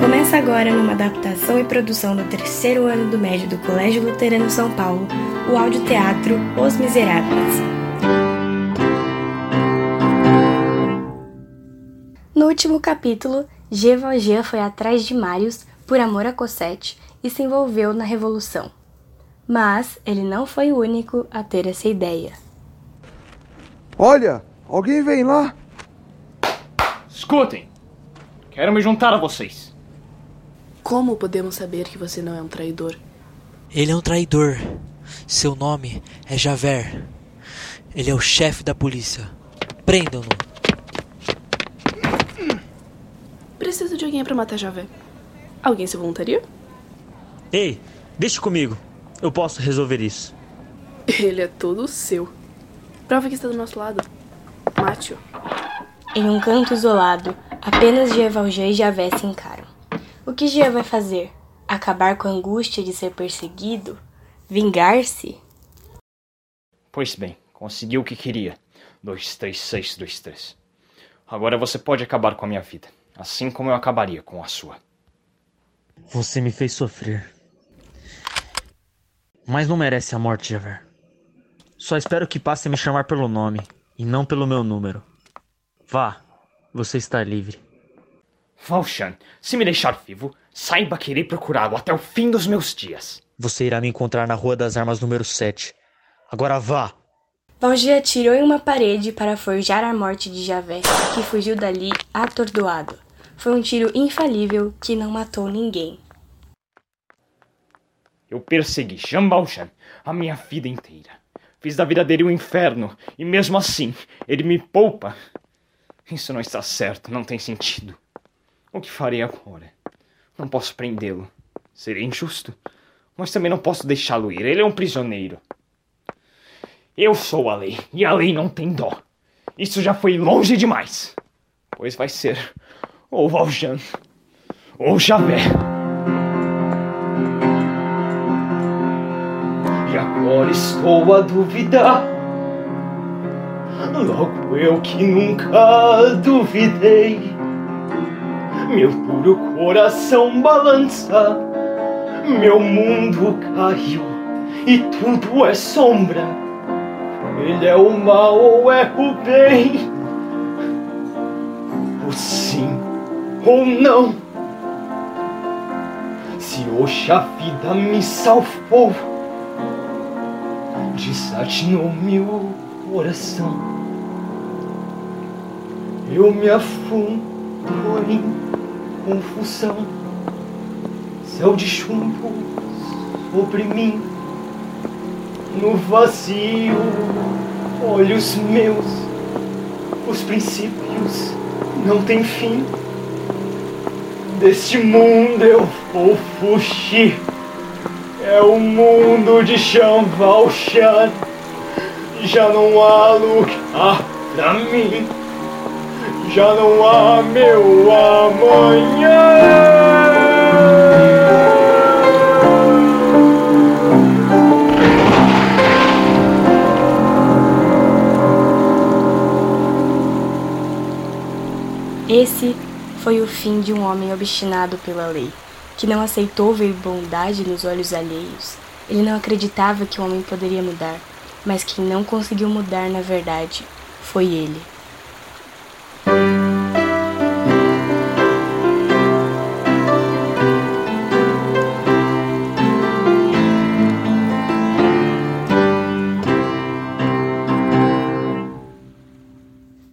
Começa agora numa adaptação e produção do terceiro ano do médio do Colégio Luterano São Paulo, o audioteatro Os Miseráveis. No último capítulo, G. Valjean foi atrás de Marius por amor a Cosette e se envolveu na revolução. Mas ele não foi o único a ter essa ideia. Olha, alguém vem lá. Escutem, quero me juntar a vocês. Como podemos saber que você não é um traidor? Ele é um traidor. Seu nome é Javert. Ele é o chefe da polícia. Prendam-no. Preciso de alguém para matar Javert. Alguém se voluntaria? Ei, deixe comigo. Eu posso resolver isso. Ele é todo seu. Prova que está do nosso lado. Mate-o. Em um canto isolado, apenas Jean Valjean e Javert se encaram. O que Jean vai fazer? Acabar com a angústia de ser perseguido? Vingar-se? Pois bem, conseguiu o que queria. 23623. Agora você pode acabar com a minha vida, assim como eu acabaria com a sua. Você me fez sofrer. Mas não merece a morte, Javert. Só espero que passe a me chamar pelo nome e não pelo meu número. Vá, você está livre. Valchan, se me deixar vivo, saiba que irei procurá-lo até o fim dos meus dias. Você irá me encontrar na Rua das Armas número 7. Agora vá! Valjean atirou em uma parede para forjar a morte de Javert, que fugiu dali atordoado. Foi um tiro infalível que não matou ninguém. Eu persegui Jean Valjean a minha vida inteira. Fiz da vida dele um inferno, e mesmo assim, ele me poupa. Isso não está certo, não tem sentido. O que farei agora? Não posso prendê-lo. Seria injusto. Mas também não posso deixá-lo ir. Ele é um prisioneiro. Eu sou a lei, e a lei não tem dó. Isso já foi longe demais. Pois vai ser ou Valjean ou Javert. E agora estou a duvidar. Logo eu que nunca duvidei. Meu puro coração balança. Meu mundo caiu e tudo é sombra. Ele é o mal ou é o bem? O sim ou não? Se hoje a vida me salvou, desatinou-me o coração. Eu me afundo em confusão, céu de chumbo sobre mim, no vazio, olhos meus, os princípios não têm fim. Deste mundo eu vou fugir, é o mundo de Valjean, já não há lugar pra mim já não há meu amanhã. Esse foi o fim de um homem obstinado pela lei, que não aceitou ver bondade nos olhos alheios. Ele não acreditava que o homem poderia mudar, mas quem não conseguiu mudar na verdade foi ele.